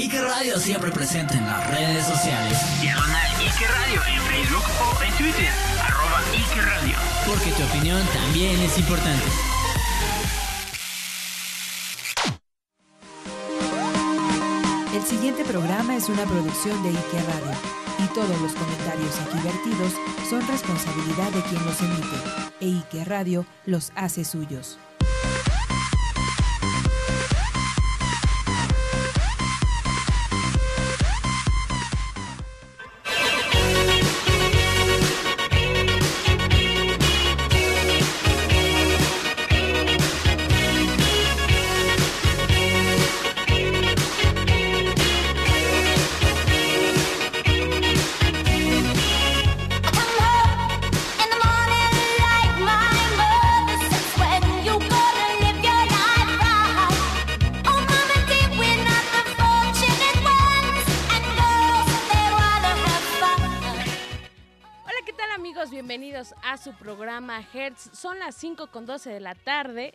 Ike Radio siempre presente en las redes sociales. Diagonal Ike Radio en Facebook o en Twitter. Arroba Ike Radio. Porque tu opinión también es importante. El siguiente programa es una producción de Ike Radio y todos los comentarios aquí vertidos son responsabilidad de quien los emite e Ike Radio los hace suyos. Son las 5 con 12 de la tarde.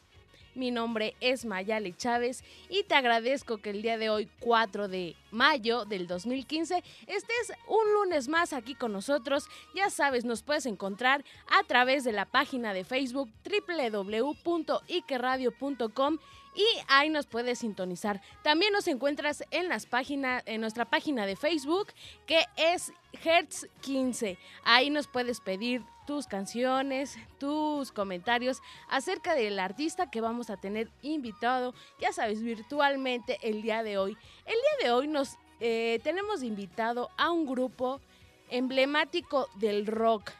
Mi nombre es Mayale Chávez y te agradezco que el día de hoy, 4 de mayo del 2015, estés un lunes más aquí con nosotros. Ya sabes, nos puedes encontrar a través de la página de Facebook www.ikeradio.com y ahí nos puedes sintonizar. También nos encuentras en las páginas en nuestra página de Facebook que es Hertz 15. Ahí nos puedes pedir tus canciones, tus comentarios acerca del artista que vamos a tener invitado, ya sabes, virtualmente el día de hoy. El día de hoy nos eh, tenemos invitado a un grupo emblemático del rock.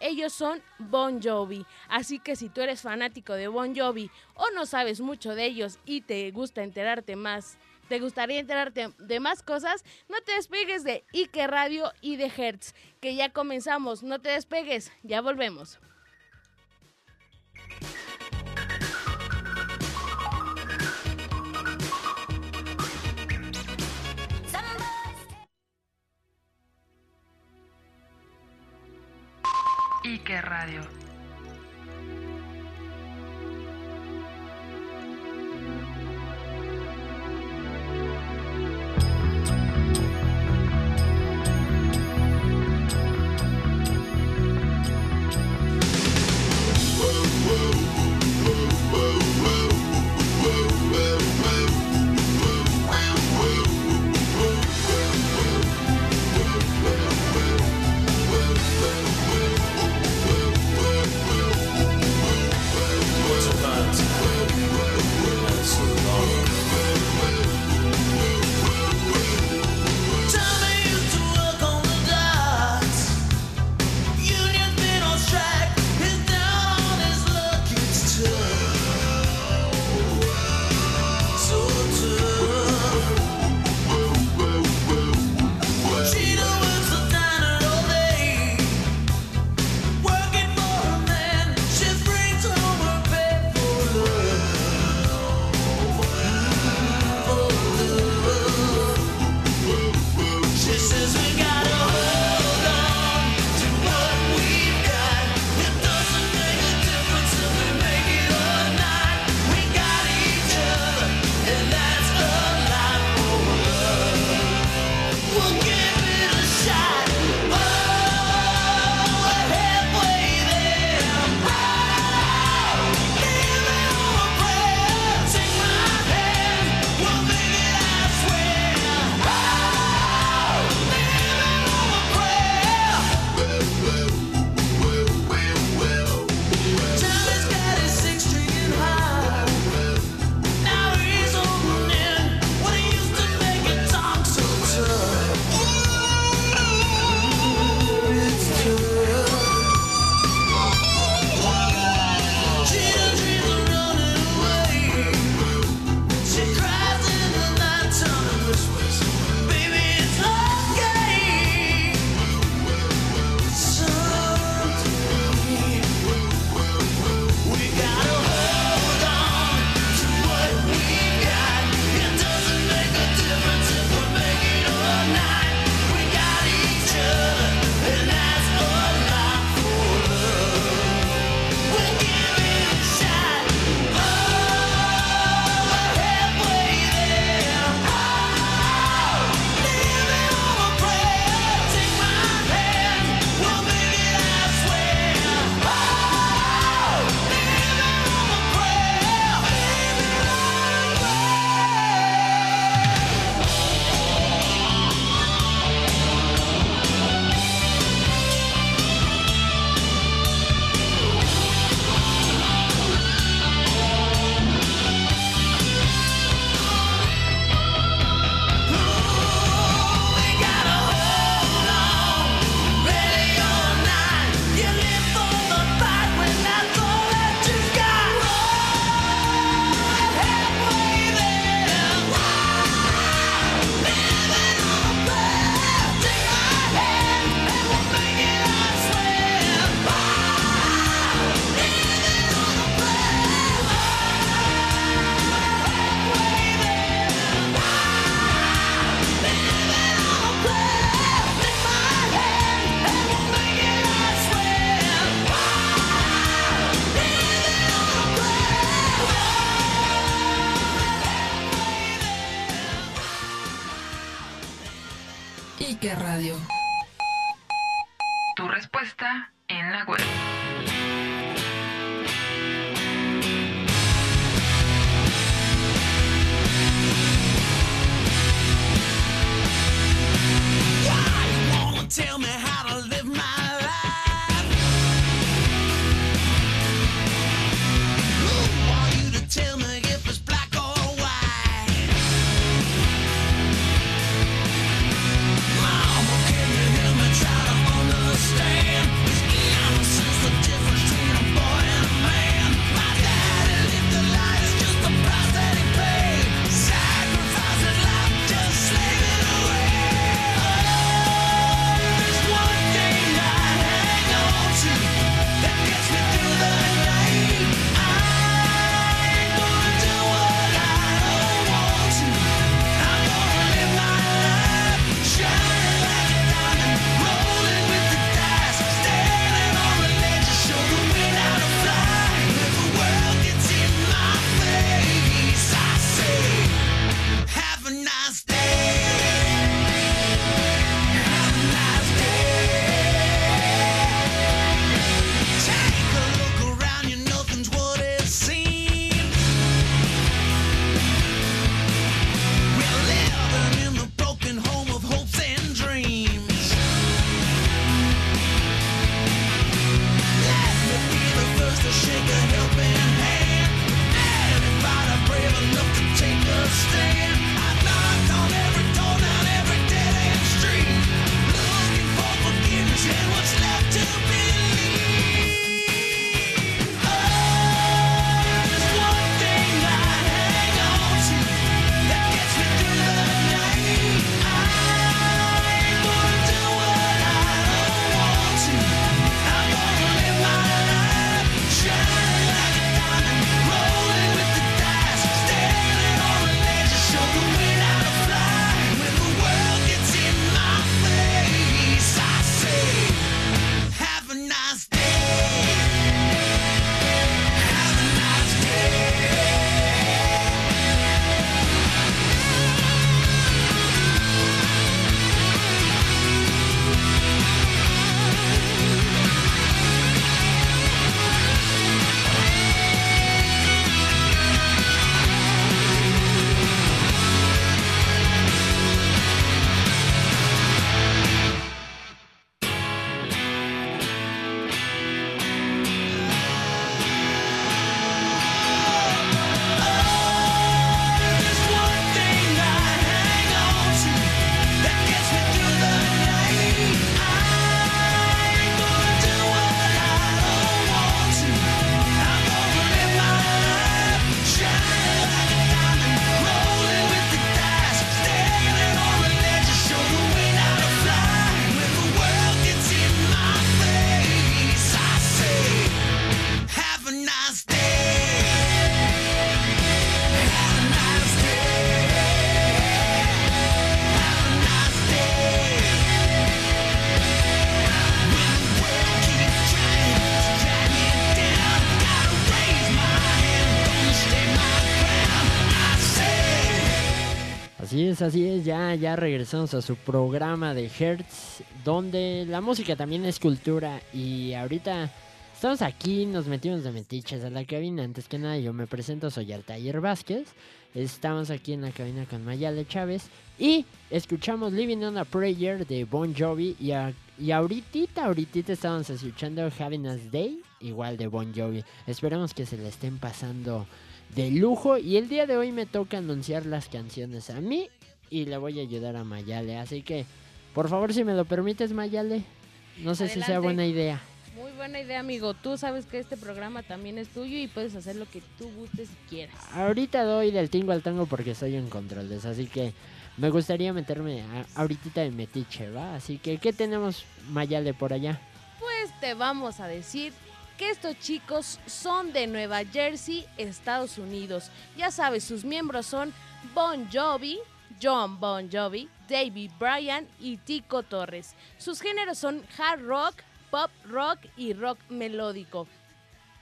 Ellos son Bon Jovi, así que si tú eres fanático de Bon Jovi o no sabes mucho de ellos y te gusta enterarte más te gustaría enterarte de más cosas, no te despegues de Ike Radio y de Hertz, que ya comenzamos. No te despegues, ya volvemos. Radio. Así es, ya, ya regresamos a su programa de Hertz, donde la música también es cultura y ahorita estamos aquí, nos metimos de metiches a la cabina, antes que nada yo me presento, soy Altair Vázquez, estamos aquí en la cabina con Mayale Chávez y escuchamos Living on a Prayer de Bon Jovi y, a- y ahorita, ahorita estábamos escuchando Having a Day, igual de Bon Jovi, esperemos que se le estén pasando de lujo y el día de hoy me toca anunciar las canciones. A mí y le voy a ayudar a Mayale. Así que, por favor, si me lo permites, Mayale, no sé si sea buena idea. Muy buena idea, amigo. Tú sabes que este programa también es tuyo y puedes hacer lo que tú gustes y quieras. Ahorita doy del tingo al tango porque estoy en controles, así que me gustaría meterme a- ahorita en metiche, ¿va? Así que, ¿qué tenemos, Mayale, por allá? Pues te vamos a decir que estos chicos son de Nueva Jersey, Estados Unidos. Ya sabes, sus miembros son Bon Jovi, John Bon Jovi, David Bryan y Tico Torres. Sus géneros son hard rock, pop rock y rock melódico.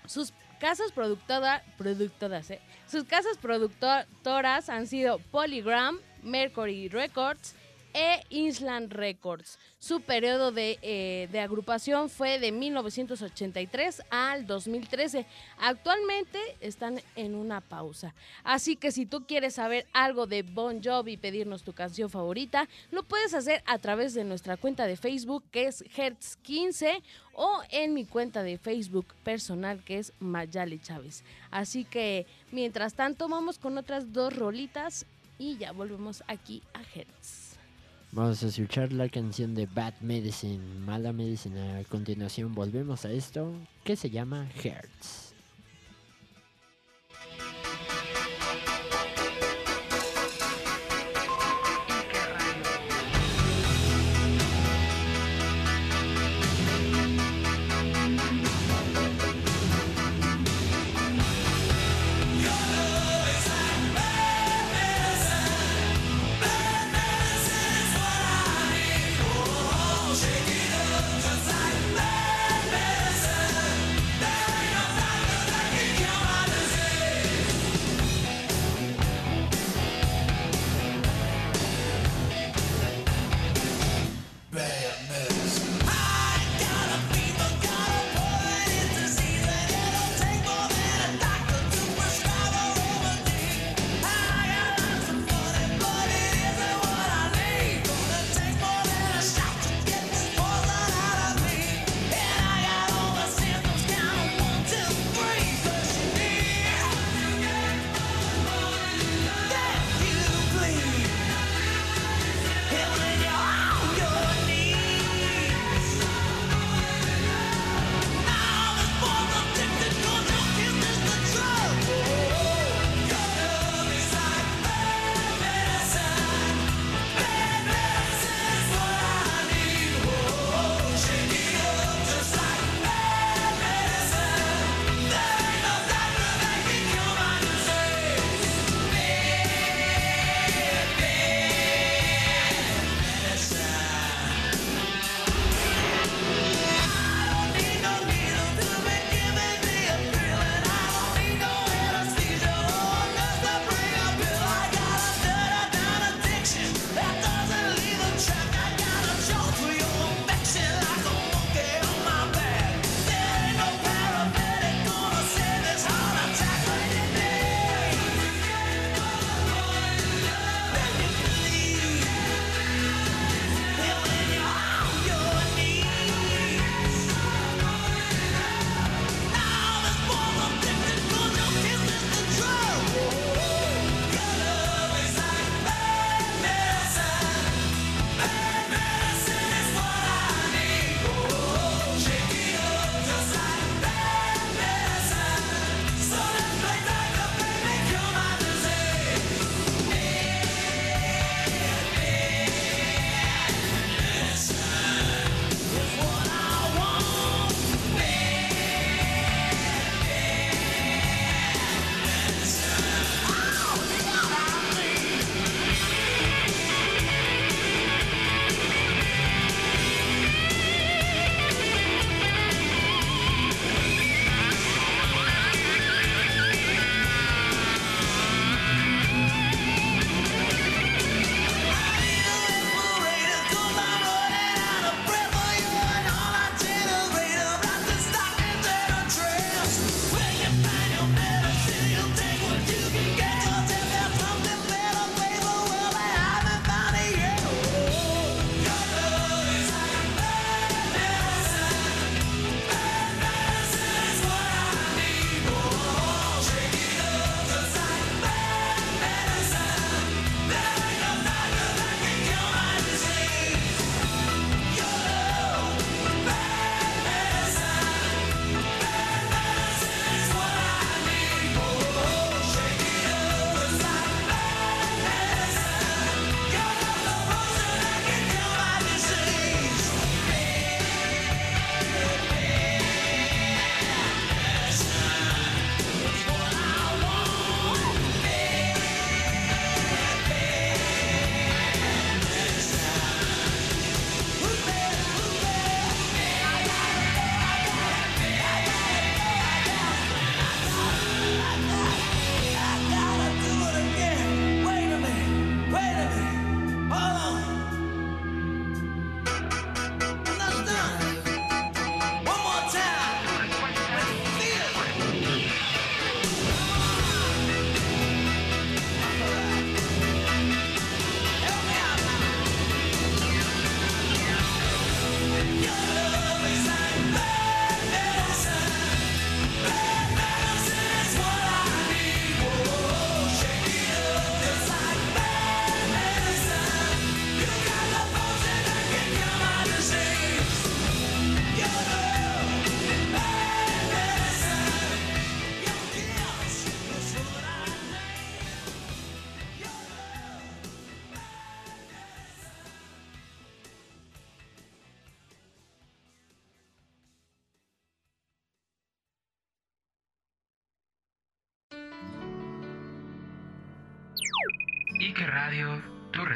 Sus casas productora- productoras, ¿eh? Sus casas productoras han sido Polygram, Mercury Records e Island Records. Su periodo de, eh, de agrupación fue de 1983 al 2013. Actualmente están en una pausa. Así que si tú quieres saber algo de Bon Jovi y pedirnos tu canción favorita, lo puedes hacer a través de nuestra cuenta de Facebook que es Hertz15 o en mi cuenta de Facebook personal que es Mayali Chávez. Así que mientras tanto vamos con otras dos rolitas y ya volvemos aquí a Hertz. Vamos a escuchar la canción de Bad Medicine, Mala Medicina. A continuación volvemos a esto que se llama Hertz.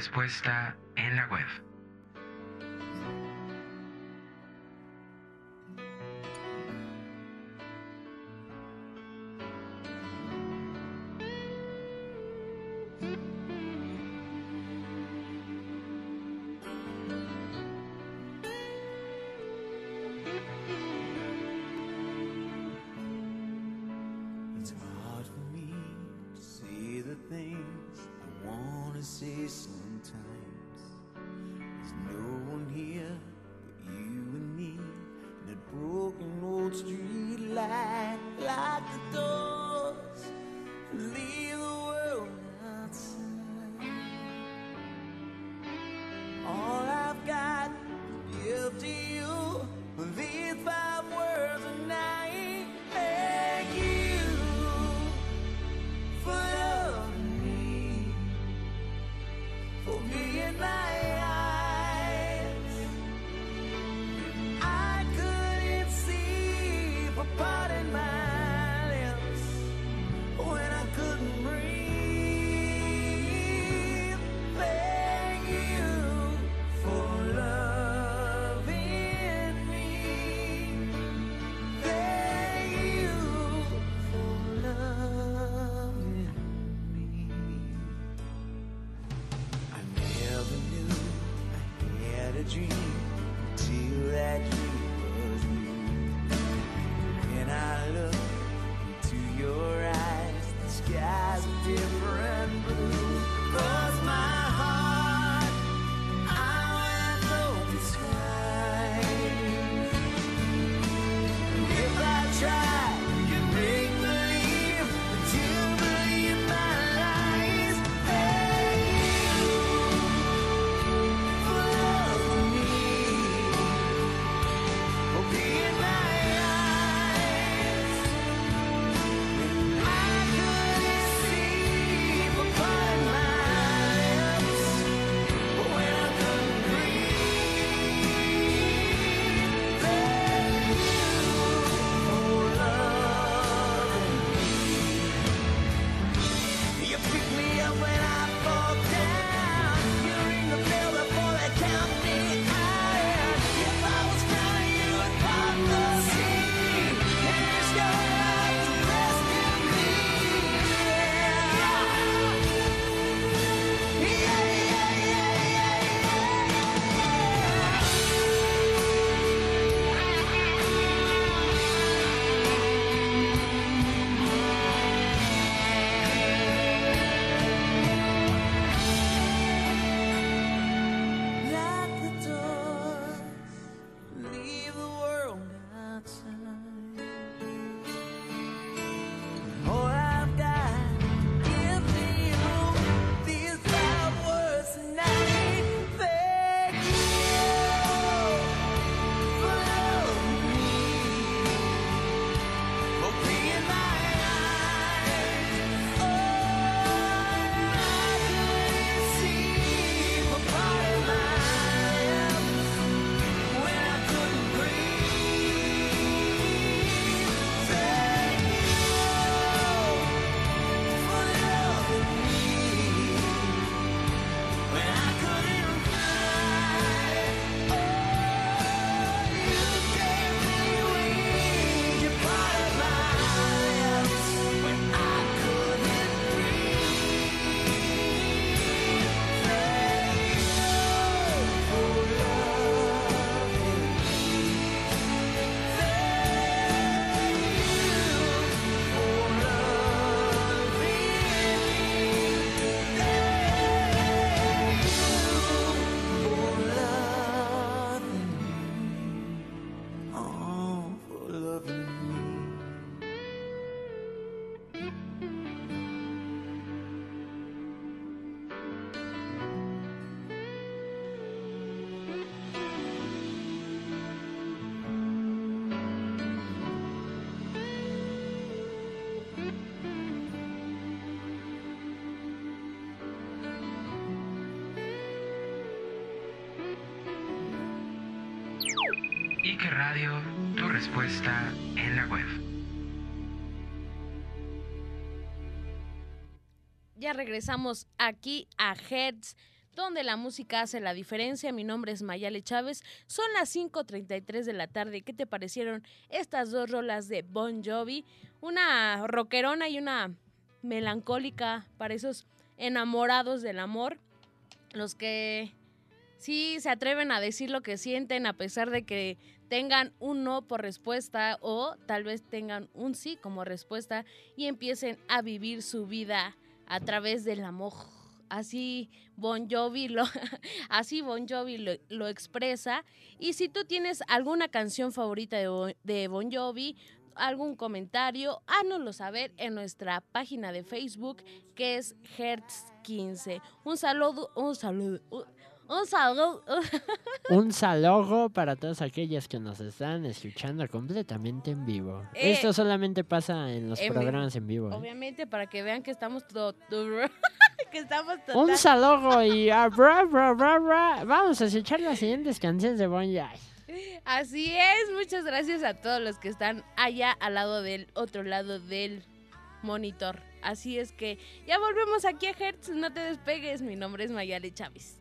Respuesta respuesta en la web. ya regresamos aquí a Hertz, donde la música hace la diferencia. Mi nombre es Mayale Chávez. Son las 5.33 de la tarde. ¿Qué te parecieron estas dos rolas de Bon Jovi? Una rockerona y una melancólica para esos enamorados del amor. Los que sí se atreven a decir lo que sienten a pesar de que tengan un no por respuesta o tal vez tengan un sí como respuesta y empiecen a vivir su vida a través del amor. Así Bon Jovi lo, así Bon Jovi lo, expresa. Y si tú tienes alguna canción favorita de, Bon- de Bon Jovi, algún comentario, hánoslo saber en nuestra página de Facebook que es Hertz15. Un saludo, un saludo, un, saludo. Un saludo para todas aquellas que nos están escuchando completamente en vivo. Eh, Esto solamente pasa en los en programas en vivo. ¿eh? Obviamente para que vean que estamos to- to- que estamos Un saludo y bra, bra, bra, bra. vamos a escuchar las siguientes canciones de Bon Jovi. Así es, muchas gracias a todos los que están allá al lado del otro lado del monitor. Así es que ya volvemos aquí a Hertz, no te despegues, mi nombre es Mayale Chávez.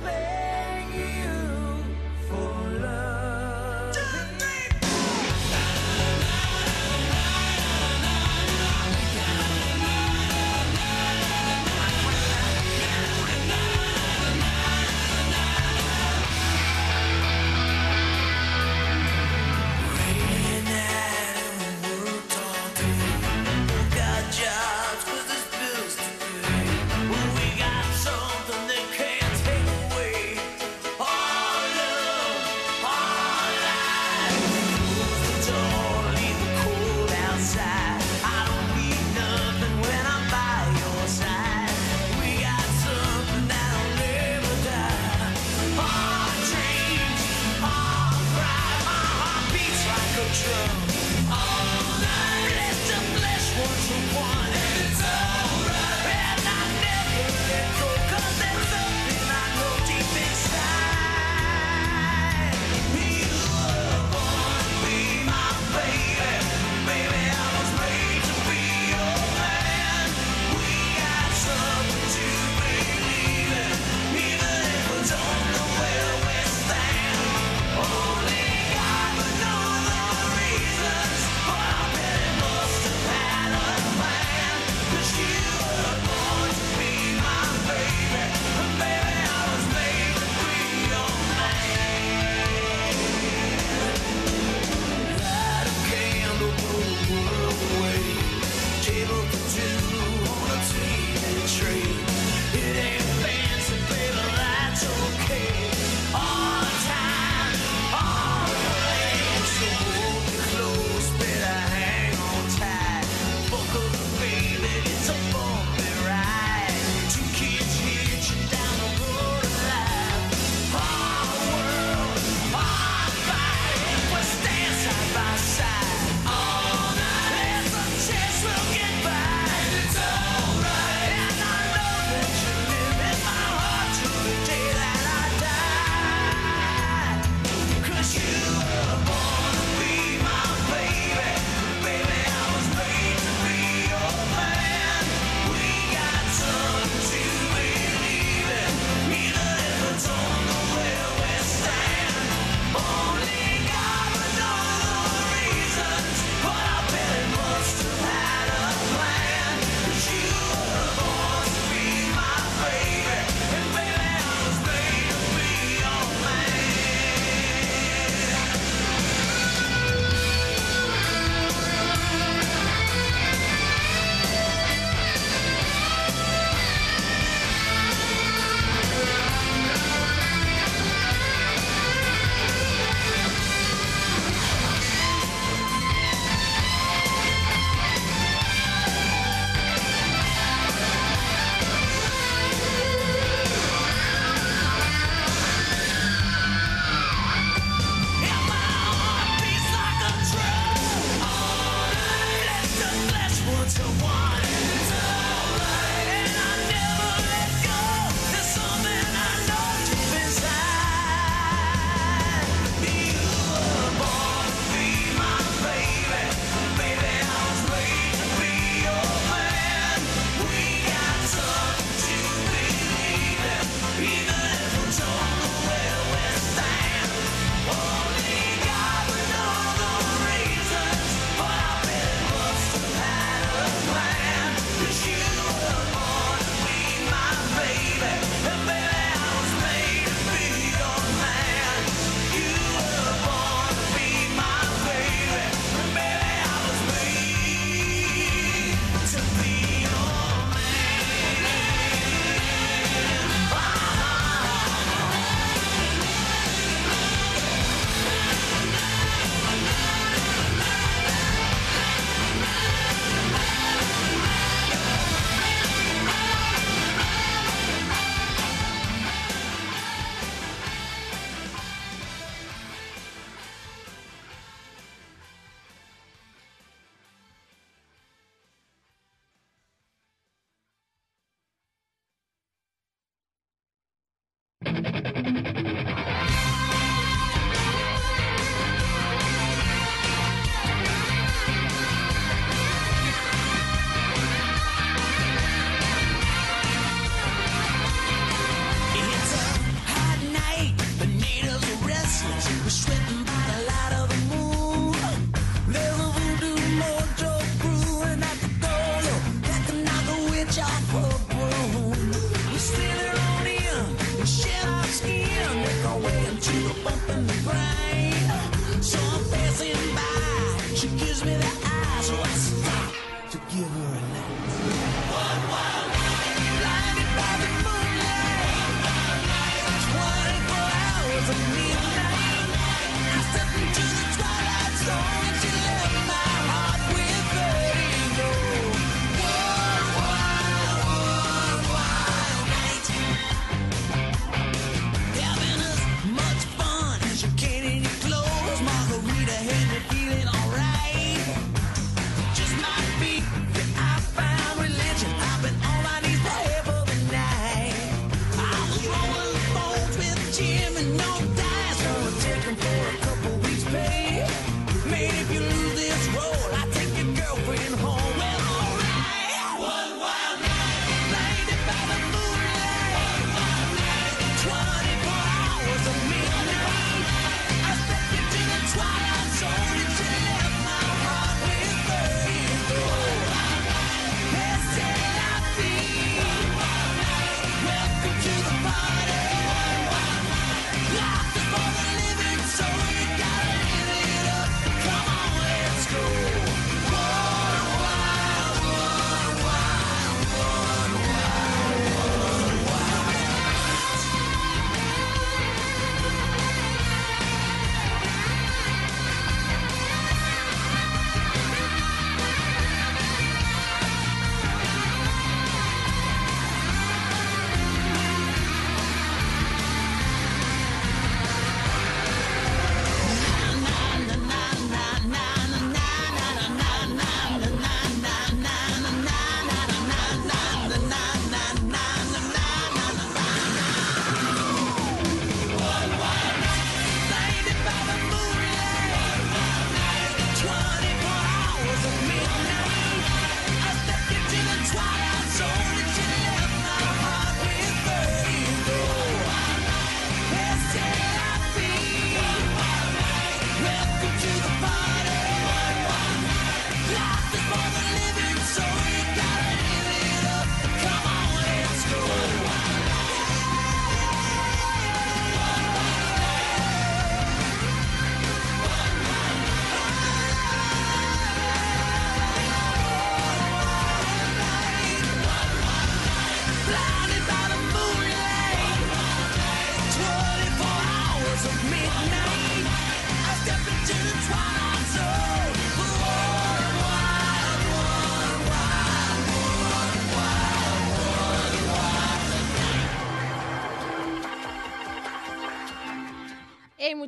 place.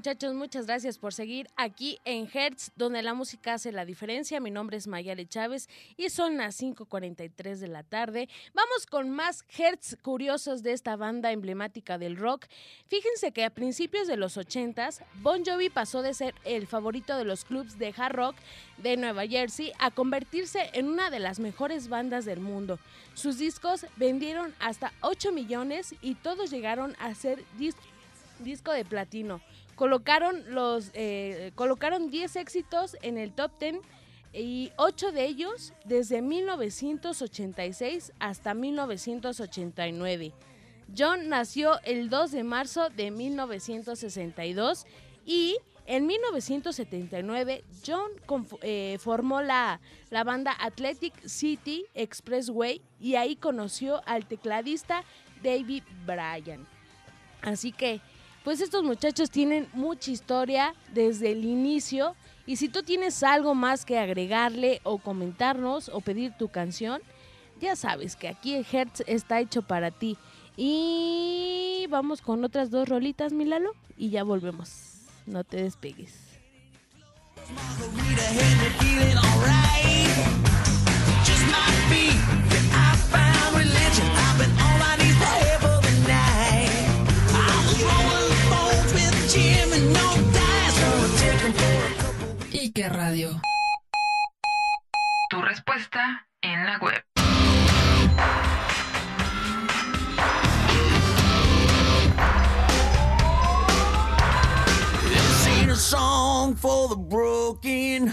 Muchachos, muchas gracias por seguir aquí en Hertz, donde la música hace la diferencia. Mi nombre es Mayale Chávez y son las 5.43 de la tarde. Vamos con más Hertz curiosos de esta banda emblemática del rock. Fíjense que a principios de los 80s, Bon Jovi pasó de ser el favorito de los clubs de hard rock de Nueva Jersey a convertirse en una de las mejores bandas del mundo. Sus discos vendieron hasta 8 millones y todos llegaron a ser dis- disco de platino. Colocaron los eh, colocaron 10 éxitos en el top 10 y 8 de ellos desde 1986 hasta 1989. John nació el 2 de marzo de 1962 y en 1979 John eh, formó la, la banda Athletic City Expressway y ahí conoció al tecladista David Bryan. Así que, pues estos muchachos tienen mucha historia desde el inicio. Y si tú tienes algo más que agregarle o comentarnos o pedir tu canción, ya sabes que aquí el Hertz está hecho para ti. Y vamos con otras dos rolitas, Milalo, y ya volvemos. No te despegues. Radio. Tu respuesta en la web. For the broken.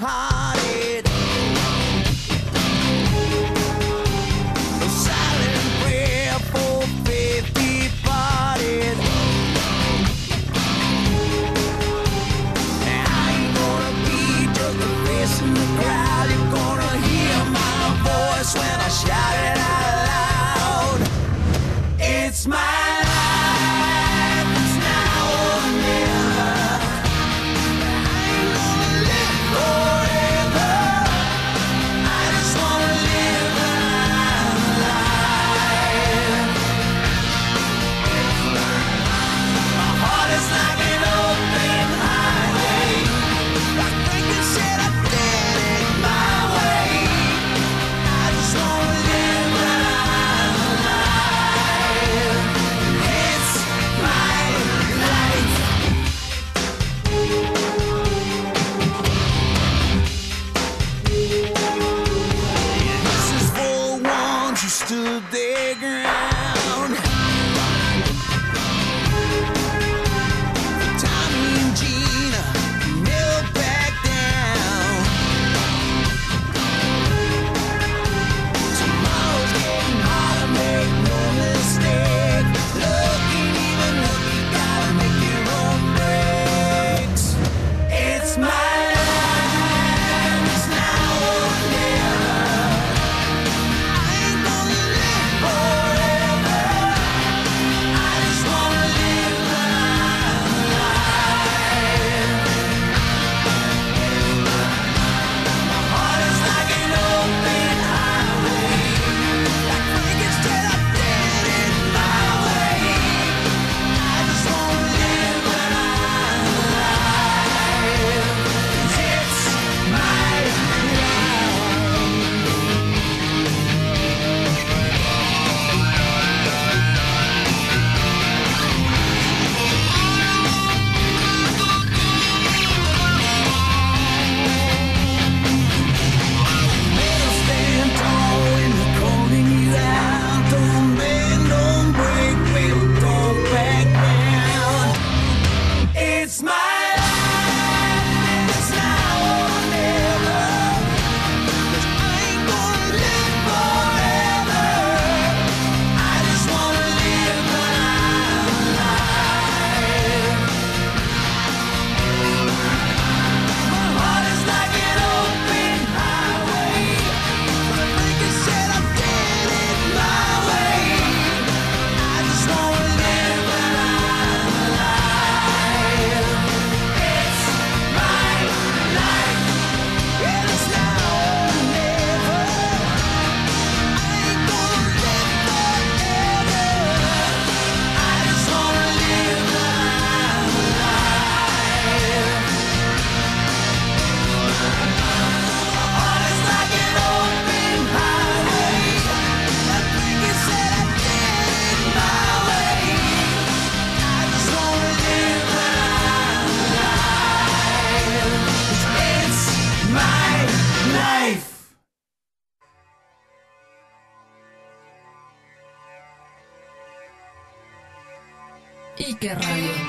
Psique Radio.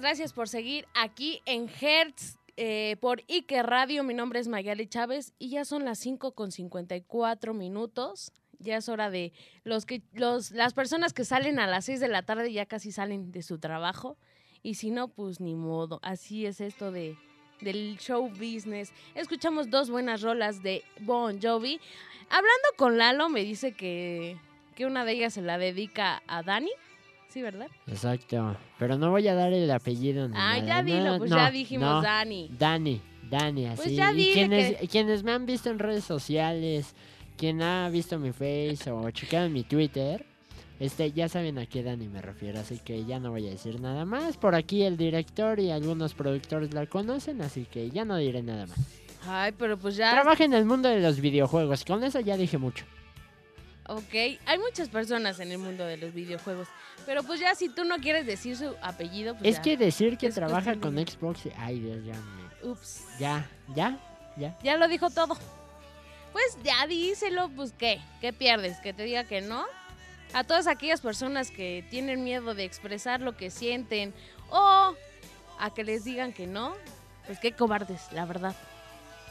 Gracias por seguir aquí en Hertz. eh, por Ike Radio, mi nombre es Mayali Chávez y ya son las 5 con 54 minutos. Ya es hora de los que los las personas que salen a las 6 de la tarde ya casi salen de su trabajo y si no pues ni modo. Así es esto de del show business. Escuchamos dos buenas rolas de Bon Jovi. Hablando con Lalo me dice que que una de ellas se la dedica a Dani. ¿Verdad? Exacto. Pero no voy a dar el apellido ni nada. ya dilo, No, pues no, ya dijimos no. Dani. Dani, Dani, así. Pues ya y dile quienes, que- quienes me han visto en redes sociales, quien ha visto mi face o checado mi Twitter, este, ya saben a qué Dani me refiero, así que ya no voy a decir nada más. Por aquí el director y algunos productores la conocen, así que ya no diré nada más. Ay, pero pues ya. Trabaja en el mundo de los videojuegos, con eso ya dije mucho. Ok, hay muchas personas en el mundo de los videojuegos. Pero pues ya si tú no quieres decir su apellido, pues es ya. que decir que Es trabaja con Xbox, ay Dios, ya me... Ups. Ya, ya, ya. Ya lo dijo todo. Pues ya díselo, pues qué, ¿qué pierdes? Que te diga que no. A todas aquellas personas que tienen miedo de expresar lo que sienten o a que les digan que no, pues qué cobardes, la verdad.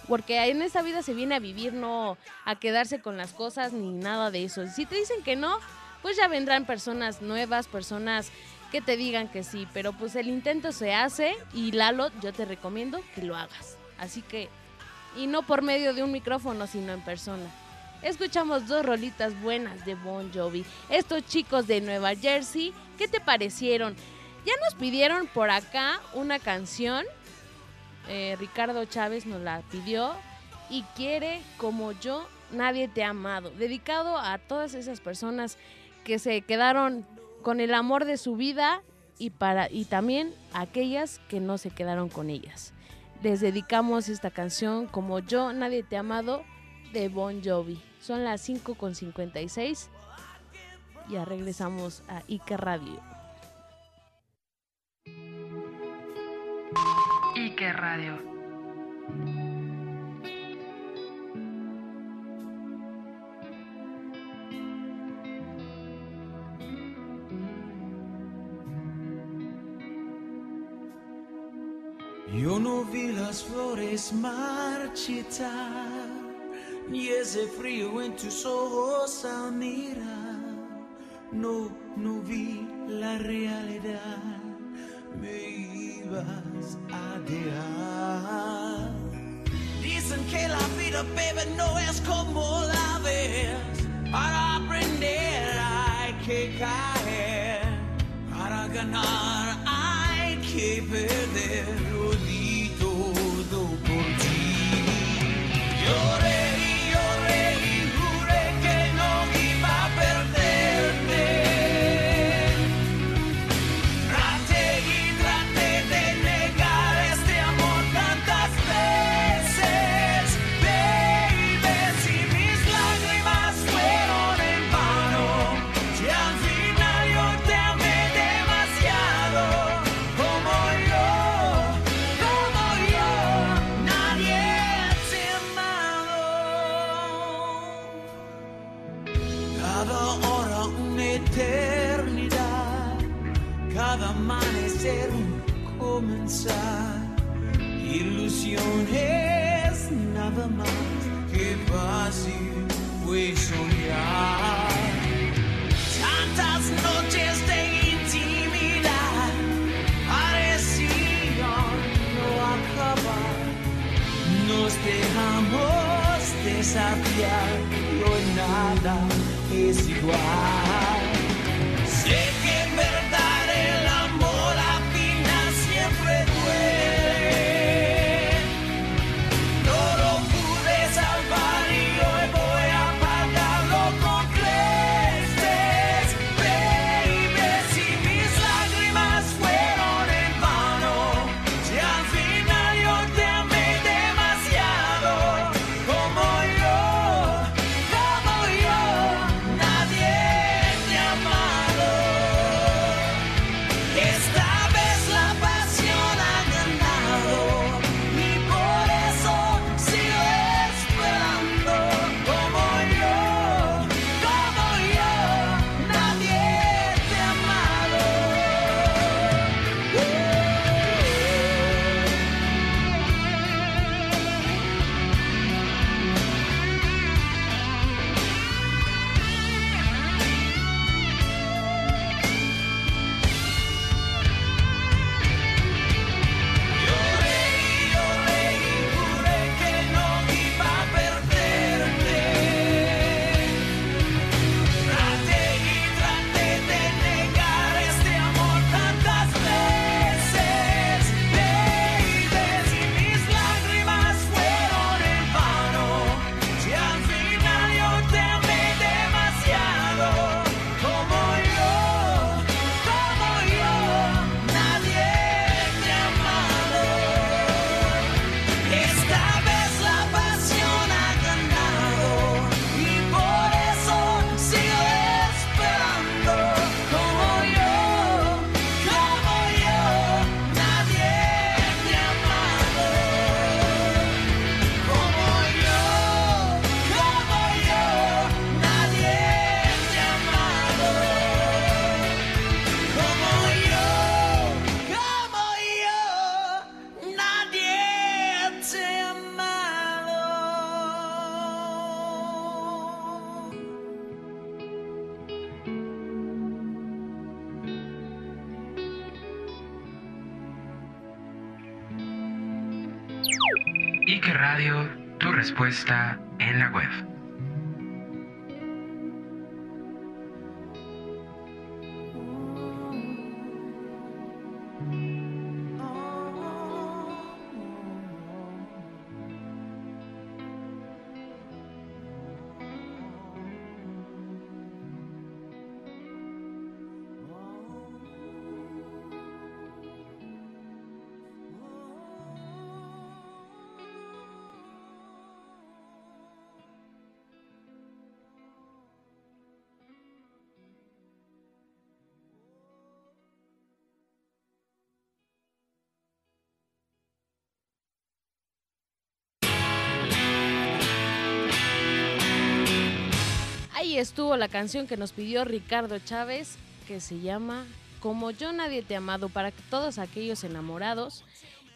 Porque en esta vida se viene a vivir, no a quedarse con las cosas ni nada de eso. Si te dicen que no, pues ya vendrán personas nuevas, personas que te digan que sí. Pero pues el intento se hace y Lalo, yo te recomiendo que lo hagas. Así que y no por medio de un micrófono, sino en persona. Escuchamos dos rolitas buenas de Bon Jovi. Estos chicos de Nueva Jersey, ¿qué te parecieron? Ya nos pidieron por acá una canción. Eh, Ricardo Chávez nos la pidió y quiere como yo, nadie te ha amado. Dedicado a todas esas personas que se quedaron con el amor de su vida y para y también a aquellas que no se quedaron con ellas les dedicamos esta canción como yo, nadie te amado de Bon Jovi. Son las 5 con 56. Ya regresamos a Ica Radio. Radio. Yo no vi las flores marchitar, ni ese frío en tus ojos al mirar. No, no vi la realidad, ibas a dejar. Dicen que la vida, baby, no es como la ves. Para aprender hay que caer. Para ganar cada amanecer comenzar. Ilusiones nada más que fácil fue soñar. Tantas noches de intimidad parecían no acabar. Nos dejamos desafiar y hoy nada es igual. Respuesta en la web. Estuvo la canción que nos pidió Ricardo Chávez, que se llama Como yo nadie te amado, para todos aquellos enamorados.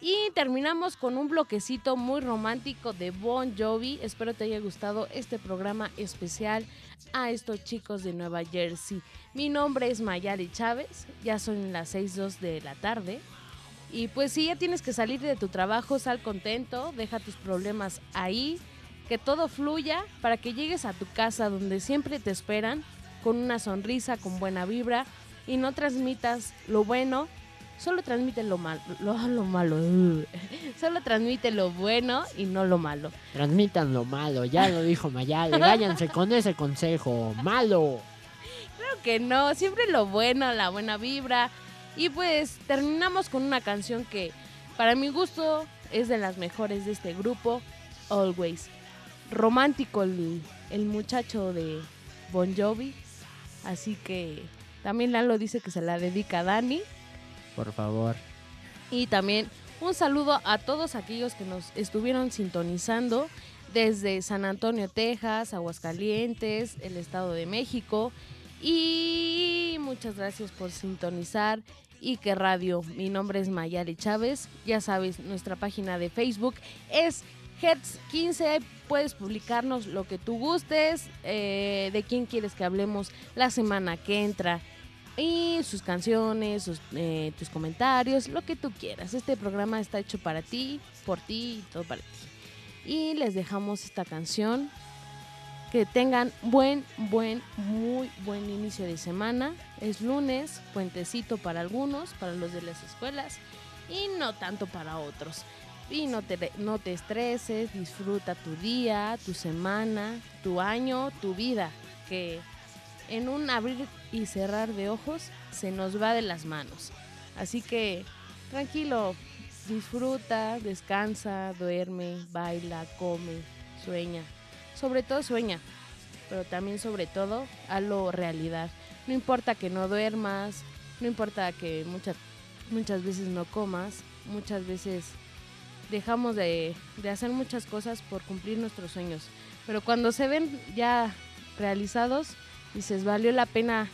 Y terminamos con un bloquecito muy romántico de Bon Jovi. Espero te haya gustado este programa especial a estos chicos de Nueva Jersey. Mi nombre es Mayari Chávez, ya son las 6.02 de la tarde. Y pues si ya tienes que salir de tu trabajo, sal contento, deja tus problemas ahí, que todo fluya para que llegues a tu casa donde siempre te esperan, con una sonrisa, con buena vibra y no transmitas lo bueno, solo transmite lo malo, lo, lo malo, uh. solo transmite lo bueno y no lo malo. Transmitan lo malo, ya lo dijo Mayale. Váyanse con ese consejo. Malo. Claro que no, siempre lo bueno, la buena vibra. Y pues terminamos con una canción que para mi gusto es de las mejores de este grupo, Always. Romántico el, el muchacho de Bon Jovi. Así que también Lalo dice que se la dedica a Dani. Por favor. Y también un saludo a todos aquellos que nos estuvieron sintonizando desde San Antonio, Texas, Aguascalientes, el Estado de México. Y muchas gracias por sintonizar. Y que radio, mi nombre es Mayali Chávez. Ya sabes, nuestra página de Facebook es Hertz 15. Puedes publicarnos lo que tú gustes, eh, de quién quieres que hablemos la semana que entra y sus canciones, eh, tus comentarios, lo que tú quieras. Este programa está hecho para ti, por ti y todo para ti. Y les dejamos esta canción. Que tengan buen, buen, muy buen inicio de semana. Es lunes, puentecito para algunos, para los de las escuelas y no tanto para otros. Y no te, no te estreses, disfruta tu día, tu semana, tu año, tu vida. Que en un abrir y cerrar de ojos se nos va de las manos. Así que tranquilo, disfruta, descansa, duerme, baila, come, sueña. Sobre todo sueña, pero también sobre todo hazlo realidad. No importa que no duermas, no importa que muchas, muchas veces no comas, muchas veces dejamos de, de hacer muchas cosas por cumplir nuestros sueños. Pero cuando se ven ya realizados, dices, valió la pena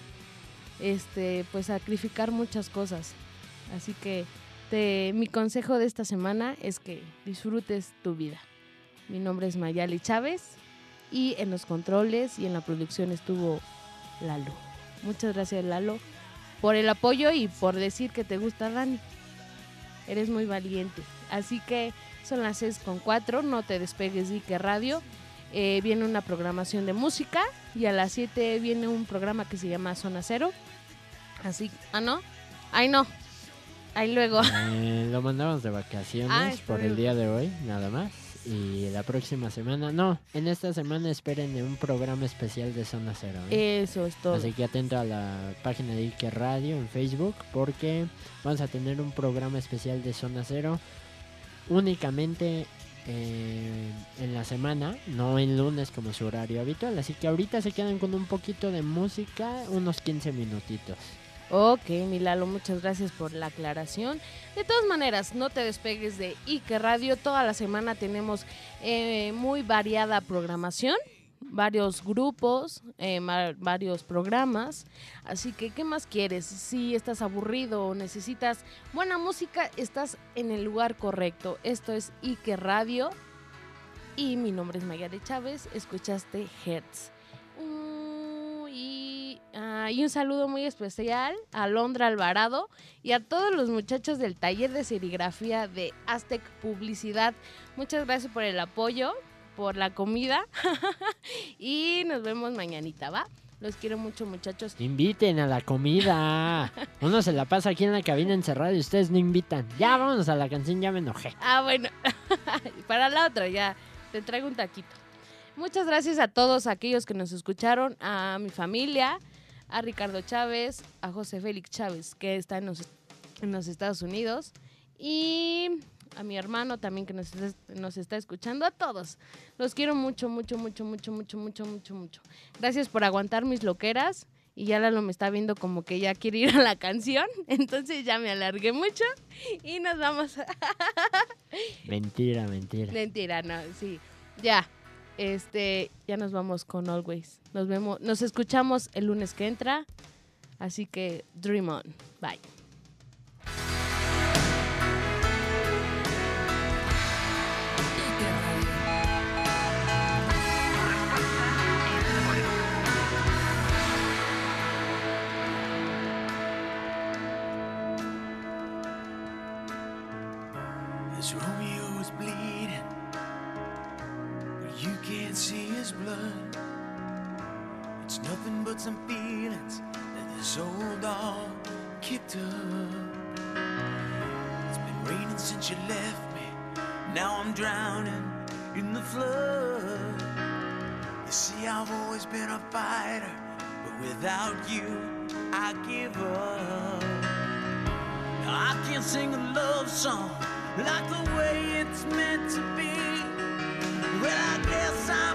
este pues sacrificar muchas cosas. Así que te- mi consejo de esta semana es que disfrutes tu vida. Mi nombre es Mayali Chávez y en los controles y en la producción estuvo Lalo. Muchas gracias Lalo por el apoyo y por decir que te gusta Dani. Eres muy valiente. Así que son las 6 con 4, no te despegues de Ike Radio. Eh, viene una programación de música y a las 7 viene un programa que se llama Zona Cero. Así, ah, no, ay, no, ahí luego. Eh, lo mandamos de vacaciones Ah, por el día de hoy, nada más. Y la próxima semana, no, en esta semana esperen un programa especial de Zona Cero. ¿eh? Eso es todo. Así que atento a la página de Ike Radio en Facebook porque vamos a tener un programa especial de Zona Cero únicamente eh, en la semana, no en lunes como su horario habitual. Así que ahorita se quedan con un poquito de música, unos 15 minutitos. Ok, Milalo, muchas gracias por la aclaración. De todas maneras, no te despegues de Ike Radio. Toda la semana tenemos eh, muy variada programación, varios grupos, eh, varios programas. Así que, ¿qué más quieres? Si estás aburrido o necesitas buena música, estás en el lugar correcto. Esto es Ike Radio. Y mi nombre es Mayare Chávez. Escuchaste Hertz. Y y un saludo muy especial a Londra Alvarado y a todos los muchachos del taller de serigrafía de Aztec Publicidad. Muchas gracias por el apoyo, por la comida y nos vemos mañanita, ¿va? Los quiero mucho, muchachos. Inviten a la comida. Uno se la pasa aquí en la cabina encerrado y ustedes no invitan. Ya, vámonos a la canción, ya me enojé. Ah, bueno. Para la otra, ya te traigo un taquito. Muchas gracias a todos aquellos que nos escucharon, a mi familia, a Ricardo Chávez, a José Félix Chávez, que está en los, en los Estados Unidos, y a mi hermano también que nos, está- nos está escuchando, a todos. Los quiero mucho, mucho, mucho, mucho, mucho, mucho, mucho, mucho. Gracias por aguantar mis loqueras. Y ya Lalo me está viendo como que ya quiere ir a la canción. Entonces ya me alargué mucho. Y nos vamos. Mentira, mentira. Mentira, no, sí. Ya. Este, ya nos vamos con Always. Nos vemos, nos escuchamos el lunes que entra. Así que dream on. Bye. Without you, I give up. I can't sing a love song like the way it's meant to be. Well, I guess I'm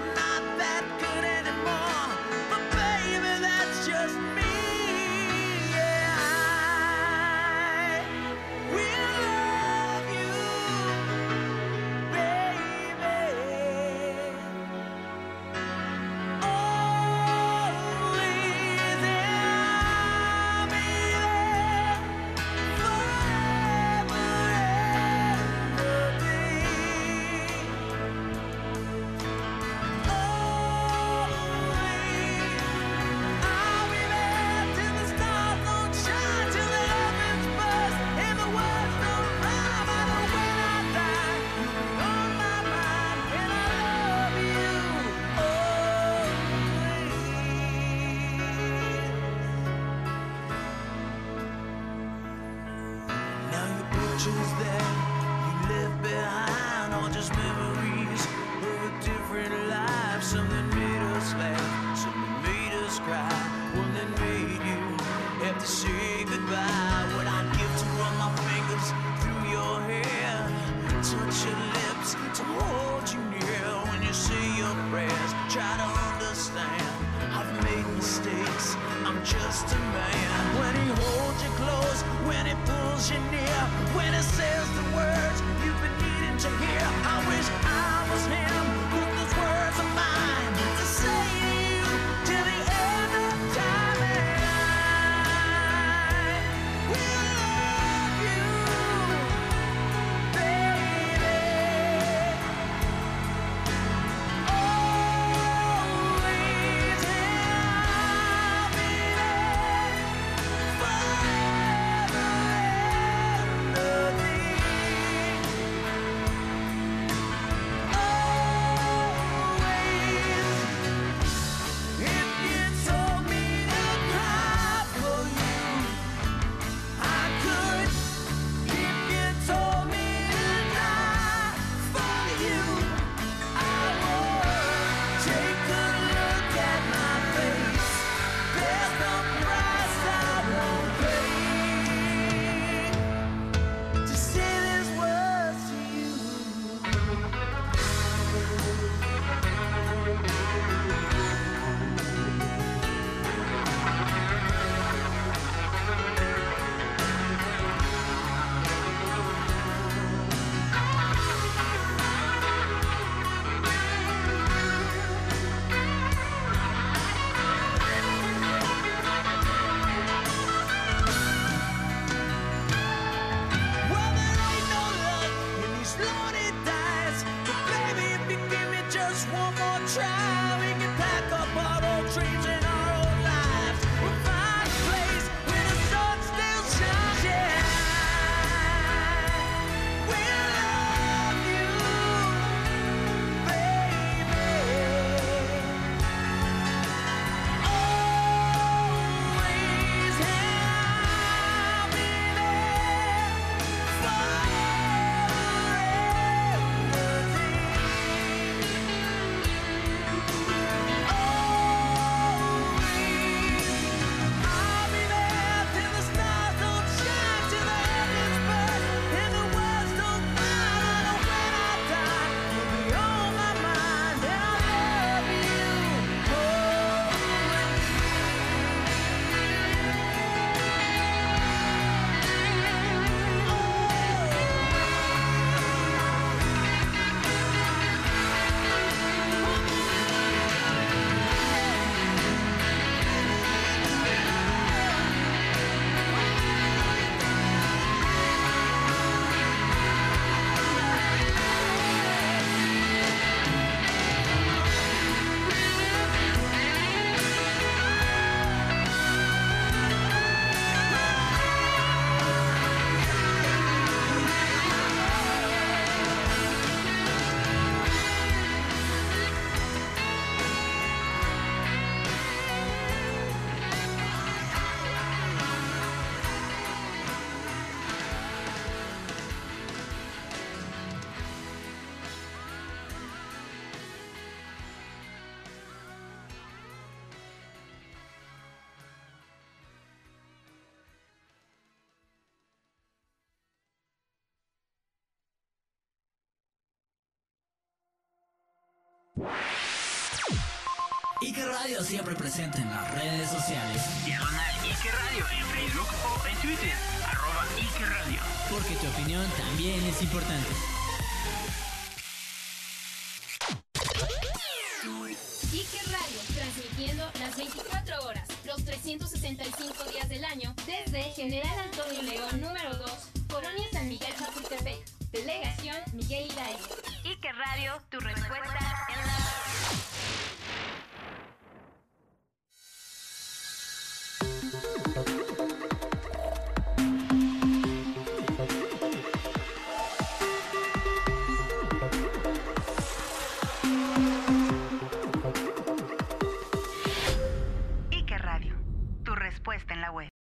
Ike Radio siempre presente en las redes sociales. Diagonal Ike Radio en Facebook o en Twitter. Arroba Ike Radio. Porque tu opinión también es importante.